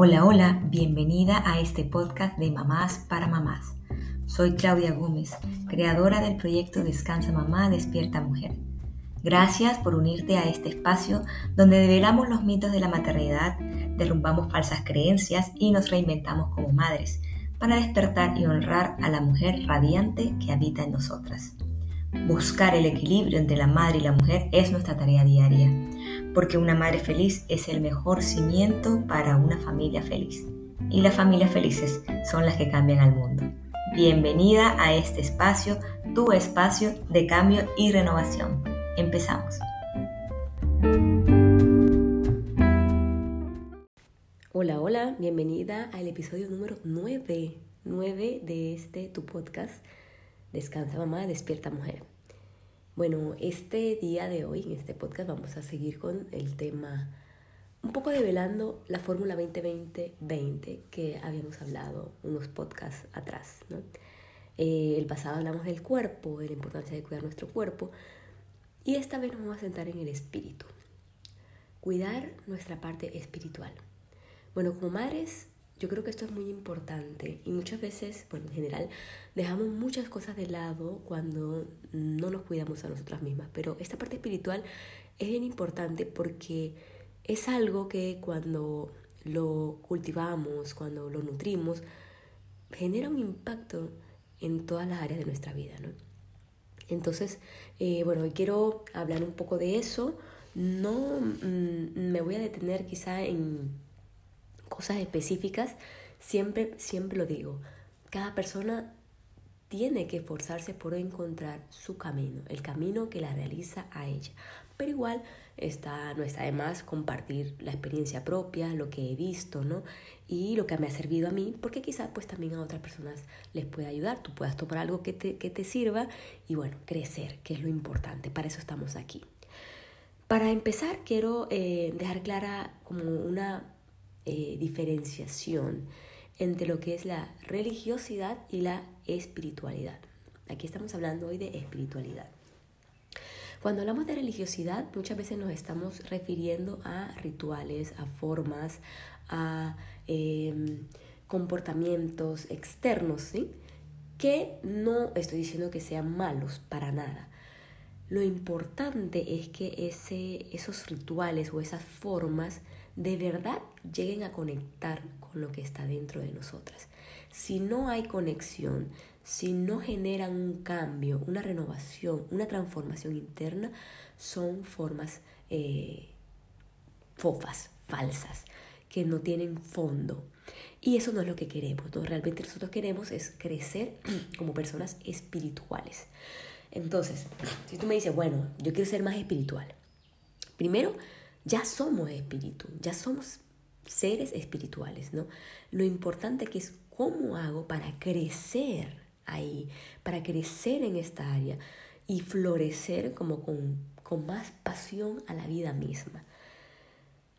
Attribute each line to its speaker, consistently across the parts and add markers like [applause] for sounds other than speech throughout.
Speaker 1: Hola, hola, bienvenida a este podcast de Mamás para Mamás. Soy Claudia Gómez, creadora del proyecto Descansa Mamá, Despierta Mujer. Gracias por unirte a este espacio donde develamos los mitos de la maternidad, derrumbamos falsas creencias y nos reinventamos como madres para despertar y honrar a la mujer radiante que habita en nosotras. Buscar el equilibrio entre la madre y la mujer es nuestra tarea diaria porque una madre feliz es el mejor cimiento para una familia feliz. Y las familias felices son las que cambian al mundo. Bienvenida a este espacio, tu espacio de cambio y renovación. Empezamos. Hola, hola, bienvenida al episodio número 9, 9 de este tu podcast, Descansa Mamá, Despierta Mujer. Bueno, este día de hoy, en este podcast, vamos a seguir con el tema, un poco develando la Fórmula 2020-20 que habíamos hablado unos podcasts atrás. ¿no? Eh, el pasado hablamos del cuerpo, de la importancia de cuidar nuestro cuerpo, y esta vez nos vamos a sentar en el espíritu. Cuidar nuestra parte espiritual. Bueno, como madres yo creo que esto es muy importante y muchas veces, bueno, en general, dejamos muchas cosas de lado cuando no nos cuidamos a nosotras mismas, pero esta parte espiritual es bien importante porque es algo que cuando lo cultivamos, cuando lo nutrimos, genera un impacto en todas las áreas de nuestra vida, ¿no? Entonces, eh, bueno, hoy quiero hablar un poco de eso. No mm, me voy a detener quizá en cosas específicas, siempre, siempre lo digo, cada persona tiene que esforzarse por encontrar su camino, el camino que la realiza a ella. Pero igual está, no está de más compartir la experiencia propia, lo que he visto, ¿no? Y lo que me ha servido a mí, porque quizás pues también a otras personas les puede ayudar, tú puedas tomar algo que te, que te sirva y bueno, crecer, que es lo importante, para eso estamos aquí. Para empezar, quiero eh, dejar clara como una eh, diferenciación entre lo que es la religiosidad y la espiritualidad. Aquí estamos hablando hoy de espiritualidad. Cuando hablamos de religiosidad, muchas veces nos estamos refiriendo a rituales, a formas, a em, comportamientos externos, ¿sí? que no estoy diciendo que sean malos para nada. Lo importante es que ese, esos rituales o esas formas de verdad lleguen a conectar con lo que está dentro de nosotras. Si no hay conexión, si no generan un cambio, una renovación, una transformación interna, son formas eh, fofas, falsas, que no tienen fondo. Y eso no es lo que queremos. Realmente nosotros queremos es crecer [clears throat] como personas espirituales. Entonces, [clears throat] si tú me dices, bueno, yo quiero ser más espiritual. Primero, ya somos espíritu, ya somos seres espirituales, ¿no? Lo importante que es cómo hago para crecer ahí, para crecer en esta área y florecer como con, con más pasión a la vida misma.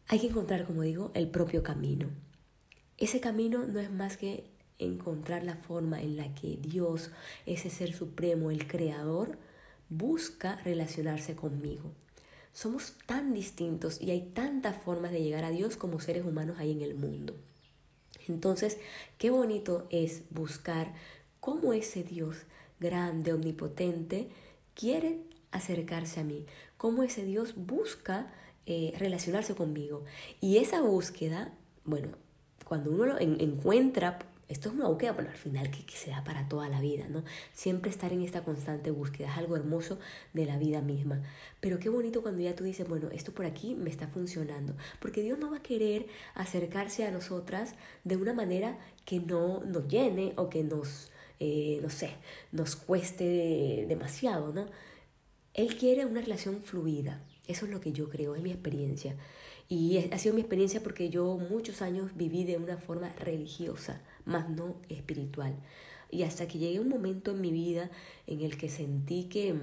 Speaker 1: Hay que encontrar, como digo, el propio camino. Ese camino no es más que encontrar la forma en la que Dios, ese ser supremo, el creador, busca relacionarse conmigo. Somos tan distintos y hay tantas formas de llegar a Dios como seres humanos hay en el mundo. Entonces, qué bonito es buscar cómo ese Dios grande, omnipotente, quiere acercarse a mí, cómo ese Dios busca eh, relacionarse conmigo. Y esa búsqueda, bueno, cuando uno lo encuentra esto es una búsqueda, bueno, al final que, se da para toda la vida, ¿no? Siempre estar en esta constante búsqueda es algo hermoso de la vida misma. Pero qué bonito cuando ya tú dices, bueno, esto por aquí me está funcionando. Porque Dios no va a querer acercarse a nosotras de una manera que no nos llene o que nos, eh, no sé, nos cueste demasiado, ¿no? Él quiere una relación fluida. Eso es lo que yo creo, es mi experiencia. Y ha sido mi experiencia porque yo muchos años viví de una forma religiosa, más no espiritual. Y hasta que llegué a un momento en mi vida en el que sentí que,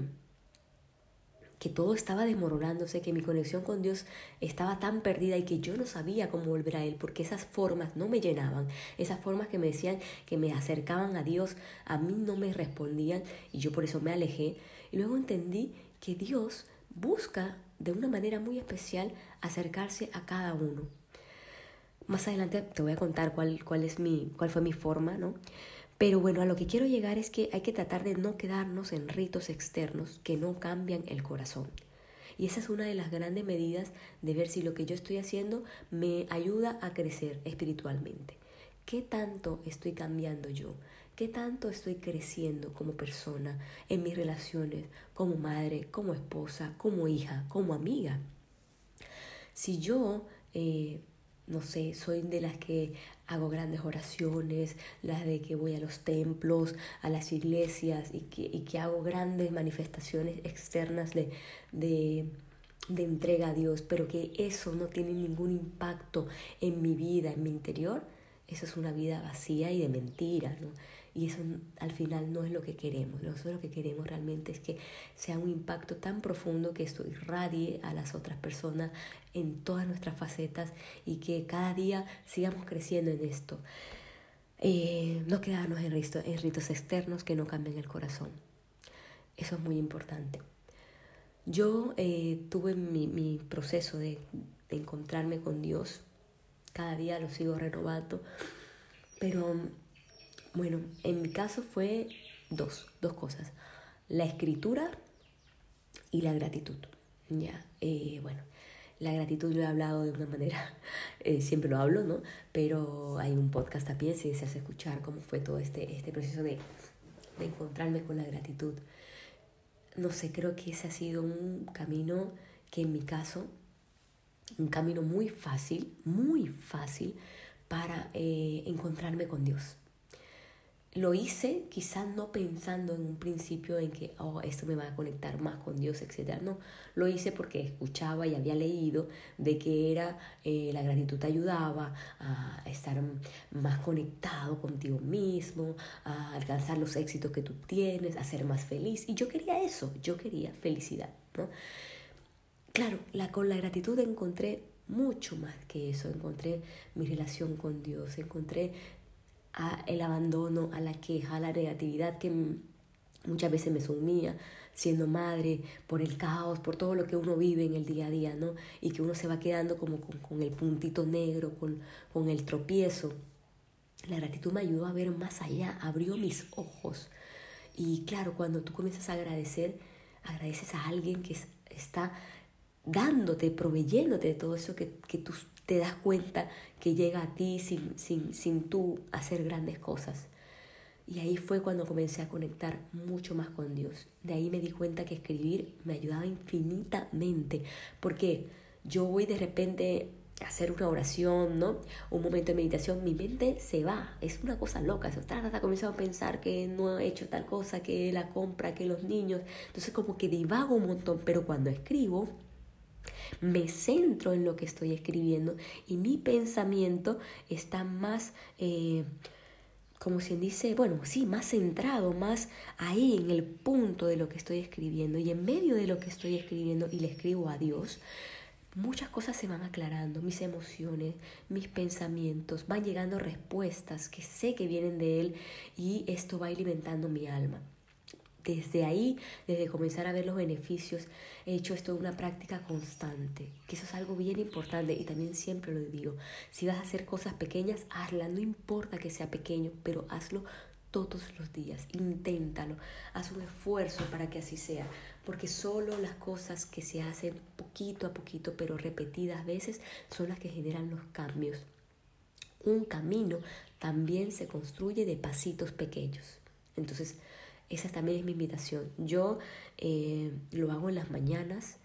Speaker 1: que todo estaba desmoronándose, que mi conexión con Dios estaba tan perdida y que yo no sabía cómo volver a Él, porque esas formas no me llenaban, esas formas que me decían que me acercaban a Dios, a mí no me respondían y yo por eso me alejé. Y luego entendí que Dios busca de una manera muy especial acercarse a cada uno. más adelante te voy a contar cuál, cuál, es mi, cuál fue mi forma, ¿no? Pero bueno, a lo que quiero llegar es que hay que tratar de no quedarnos en ritos externos que no cambian el corazón. Y esa es una de las grandes medidas de ver si lo que yo estoy haciendo me ayuda a crecer espiritualmente. ¿Qué tanto estoy cambiando yo? ¿Qué tanto estoy creciendo como persona en mis relaciones, como madre, como esposa, como hija, como amiga? Si yo eh, no sé, soy de las que hago grandes oraciones, las de que voy a los templos, a las iglesias y que, y que hago grandes manifestaciones externas de, de, de entrega a Dios, pero que eso no tiene ningún impacto en mi vida, en mi interior, eso es una vida vacía y de mentira, ¿no? Y eso al final no es lo que queremos. Nosotros lo que queremos realmente es que sea un impacto tan profundo que esto irradie a las otras personas en todas nuestras facetas y que cada día sigamos creciendo en esto. Eh, no quedarnos en ritos, en ritos externos que no cambien el corazón. Eso es muy importante. Yo eh, tuve mi, mi proceso de encontrarme con Dios. Cada día lo sigo renovando. Pero bueno, en mi caso fue dos, dos cosas. La escritura y la gratitud. Ya, eh, bueno, la gratitud lo he hablado de una manera, [laughs] eh, siempre lo hablo, ¿no? Pero hay un podcast pie si deseas escuchar cómo fue todo este, este proceso de, de encontrarme con la gratitud. No sé, creo que ese ha sido un camino que en mi caso, un camino muy fácil, muy fácil para eh, encontrarme con Dios lo hice quizás no pensando en un principio en que, oh, esto me va a conectar más con Dios, etc. No, lo hice porque escuchaba y había leído de que era eh, la gratitud te ayudaba a estar más conectado contigo mismo, a alcanzar los éxitos que tú tienes, a ser más feliz. Y yo quería eso, yo quería felicidad. ¿no? Claro, la, con la gratitud encontré mucho más que eso, encontré mi relación con Dios, encontré a el abandono, a la queja, la negatividad que muchas veces me sumía siendo madre, por el caos, por todo lo que uno vive en el día a día, ¿no? Y que uno se va quedando como con, el puntito negro, con, con el tropiezo. La gratitud me ayudó a ver más allá, abrió mis ojos. Y claro, cuando tú comienzas a agradecer, agradeces a alguien que está dándote, proveyéndote de todo eso que, que tú te das cuenta que llega a ti sin, sin, sin tú hacer grandes cosas. Y ahí fue cuando comencé a conectar mucho más con Dios. De ahí me di cuenta que escribir me ayudaba infinitamente, porque yo voy de repente a hacer una oración, ¿no? Un momento de meditación, mi mente se va, es una cosa loca, se trata, comienzo a pensar que no he hecho tal cosa, que la compra, que los niños, entonces como que divago un montón, pero cuando escribo, me centro en lo que estoy escribiendo y mi pensamiento está más, eh, como quien dice, bueno, sí, más centrado, más ahí en el punto de lo que estoy escribiendo y en medio de lo que estoy escribiendo y le escribo a Dios. Muchas cosas se van aclarando, mis emociones, mis pensamientos, van llegando respuestas que sé que vienen de Él y esto va alimentando mi alma desde ahí, desde comenzar a ver los beneficios, he hecho esto una práctica constante, que eso es algo bien importante y también siempre lo digo, si vas a hacer cosas pequeñas, hazla, no importa que sea pequeño, pero hazlo todos los días, inténtalo, haz un esfuerzo para que así sea, porque solo las cosas que se hacen poquito a poquito, pero repetidas veces, son las que generan los cambios. Un camino también se construye de pasitos pequeños. Entonces, esa también es mi invitación. Yo eh, lo hago en las mañanas.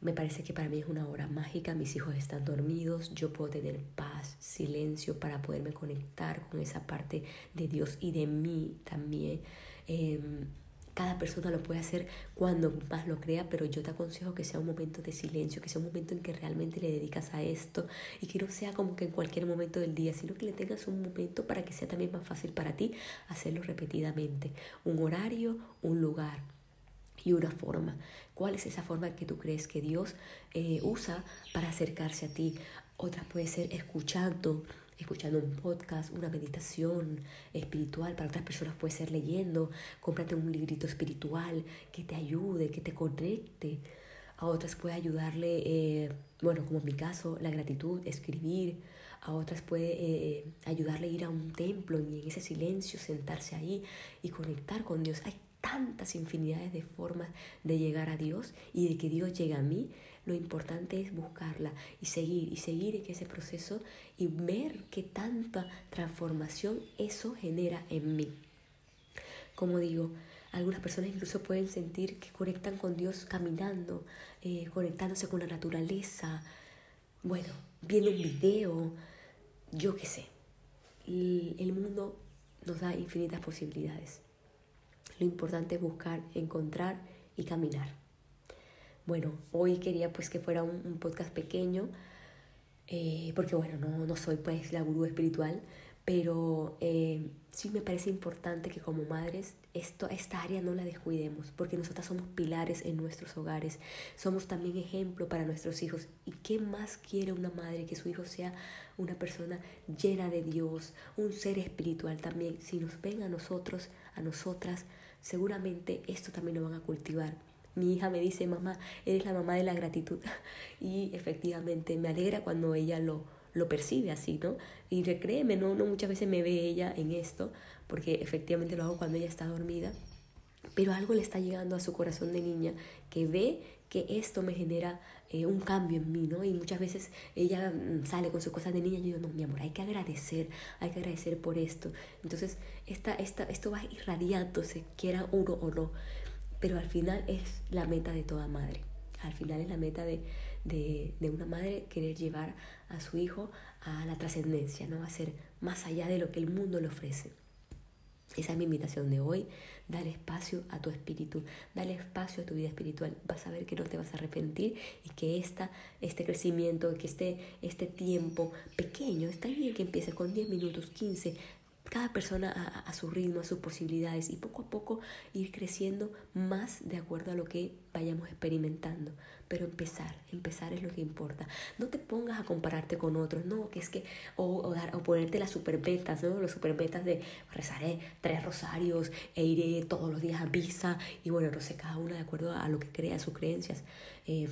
Speaker 1: Me parece que para mí es una hora mágica. Mis hijos están dormidos. Yo puedo tener paz, silencio para poderme conectar con esa parte de Dios y de mí también. Em, cada persona lo puede hacer cuando más lo crea, pero yo te aconsejo que sea un momento de silencio, que sea un momento en que realmente le dedicas a esto y que no sea como que en cualquier momento del día, sino que le tengas un momento para que sea también más fácil para ti hacerlo repetidamente. Un horario, un lugar y una forma. ¿Cuál es esa forma que tú crees que Dios eh, usa para acercarse a ti? Otra puede ser escuchando, escuchando un podcast, una meditación espiritual, para otras personas puede ser leyendo, cómprate un librito espiritual que te ayude, que te conecte. a otras puede ayudarle, eh, bueno, como en mi caso, la gratitud, escribir, a otras puede eh, ayudarle a ir a un templo y en ese silencio sentarse ahí y conectar con Dios. Hay tantas infinidades de formas de llegar a Dios y de que Dios llegue a mí. Lo importante es buscarla y seguir y seguir ese proceso y ver qué tanta transformación eso genera en mí. Como digo, algunas personas incluso pueden sentir que conectan con Dios caminando, eh, conectándose con la naturaleza, bueno, viendo un video, yo qué sé. El mundo nos da infinitas posibilidades. Lo importante es buscar, encontrar y caminar. Bueno, hoy quería pues que fuera un, podcast pequeño, eh, porque bueno, no, no soy pues la gurú espiritual, pero eh, sí me parece importante que como madres esto, esta área no la descuidemos, porque nosotras somos pilares en nuestros hogares, somos también ejemplo para nuestros hijos. ¿Y qué más quiere una madre que su hijo sea una persona llena de Dios, un ser espiritual también? Si nos ven a nosotros, a nosotras, seguramente esto también lo van a cultivar. Mi hija me dice, mamá, eres la mamá de la gratitud. [laughs] Y efectivamente me alegra cuando ella lo, lo percibe así, ¿no? Y créeme, no, no muchas veces me ve ella en esto, porque efectivamente lo hago cuando ella está dormida, pero algo le está llegando a su corazón de niña que ve que esto me genera eh, un cambio en mí, ¿no? Y muchas veces ella mm, sale con sus cosas de niña y yo digo, no, mi amor, hay que agradecer, hay que agradecer por esto. Entonces, esta, esta, esto va irradiándose, quiera uno o no, pero al final es la meta de toda madre. Al final es la meta de, de, de una madre querer llevar a su hijo a la trascendencia, ¿no? A ser más allá de lo que el mundo le ofrece. Esa es mi invitación de hoy. Dale espacio a tu espíritu, dale espacio a tu vida espiritual. Vas a ver que no te vas a arrepentir y que esta, este crecimiento, que este, este tiempo pequeño, está bien que empiece con 10 minutos, 15, cada persona a, su ritmo, a sus posibilidades y poco a poco ir creciendo más de acuerdo a lo que vayamos experimentando. Pero empezar, empezar es lo que importa. No te pongas a compararte con otros, no, que es que, o, o, dar, o ponerte las supermetas, ¿no? Los supermetas de rezaré tres rosarios e iré todos los días a misa y bueno, no cada uno de acuerdo a lo que crea, sus creencias. Eh,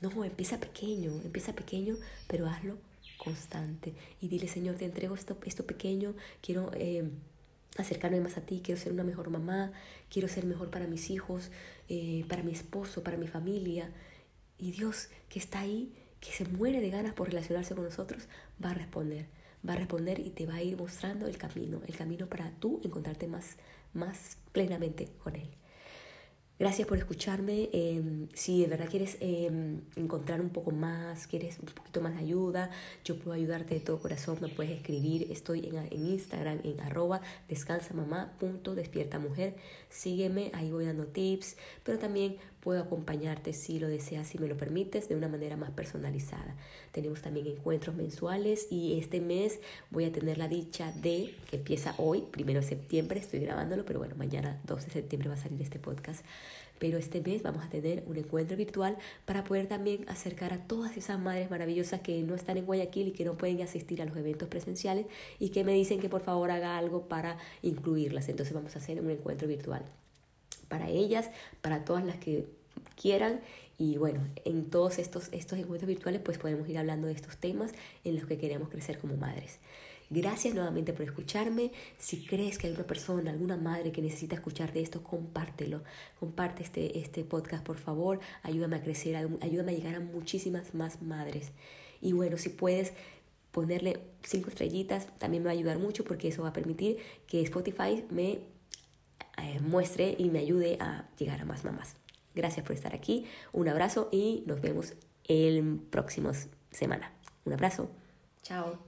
Speaker 1: no, empieza pequeño, empieza pequeño, pero hazlo constante. Y dile, Señor, te entrego esto, esto pequeño, quiero eh, acercarme más a ti, quiero ser una mejor mamá, quiero ser mejor para mis hijos, eh, para mi esposo, para mi familia. Y Dios que está ahí, que se muere de ganas por relacionarse con nosotros, va a responder, va a responder y te va a ir mostrando el camino, el camino para tú encontrarte más, más plenamente con Él. Gracias por escucharme. Em, si de verdad quieres em, encontrar un poco más, quieres un poquito más de ayuda, yo puedo ayudarte de todo corazón. Me puedes escribir. Estoy en, en Instagram en arroba descansamamá.despiertamujer. Sígueme, ahí voy dando tips, pero también puedo acompañarte si lo deseas, si me lo permites, de una manera más personalizada. Tenemos también encuentros mensuales y este mes voy a tener la dicha de, que empieza hoy, primero de septiembre, estoy grabándolo, pero bueno, mañana 12 de septiembre va a salir este podcast. Pero este mes vamos a tener un encuentro virtual para poder también acercar a todas esas madres maravillosas que no están en Guayaquil y que no pueden asistir a los eventos presenciales y que me dicen que por favor haga algo para incluirlas. Entonces vamos a hacer un encuentro virtual para ellas, para todas las que quieran. Y bueno, en todos estos, estos encuentros virtuales pues podemos ir hablando de estos temas en los que queremos crecer como madres. Gracias nuevamente por escucharme. Si crees que hay una persona, alguna madre que necesita escuchar de esto, compártelo. Comparte este, este podcast, por favor. Ayúdame a crecer, ayúdame a llegar a muchísimas más madres. Y bueno, si puedes ponerle cinco estrellitas, también me va a ayudar mucho porque eso va a permitir que Spotify me eh, muestre y me ayude a llegar a más mamás. Gracias por estar aquí, un abrazo y nos vemos el próximo semana. Un abrazo, chao.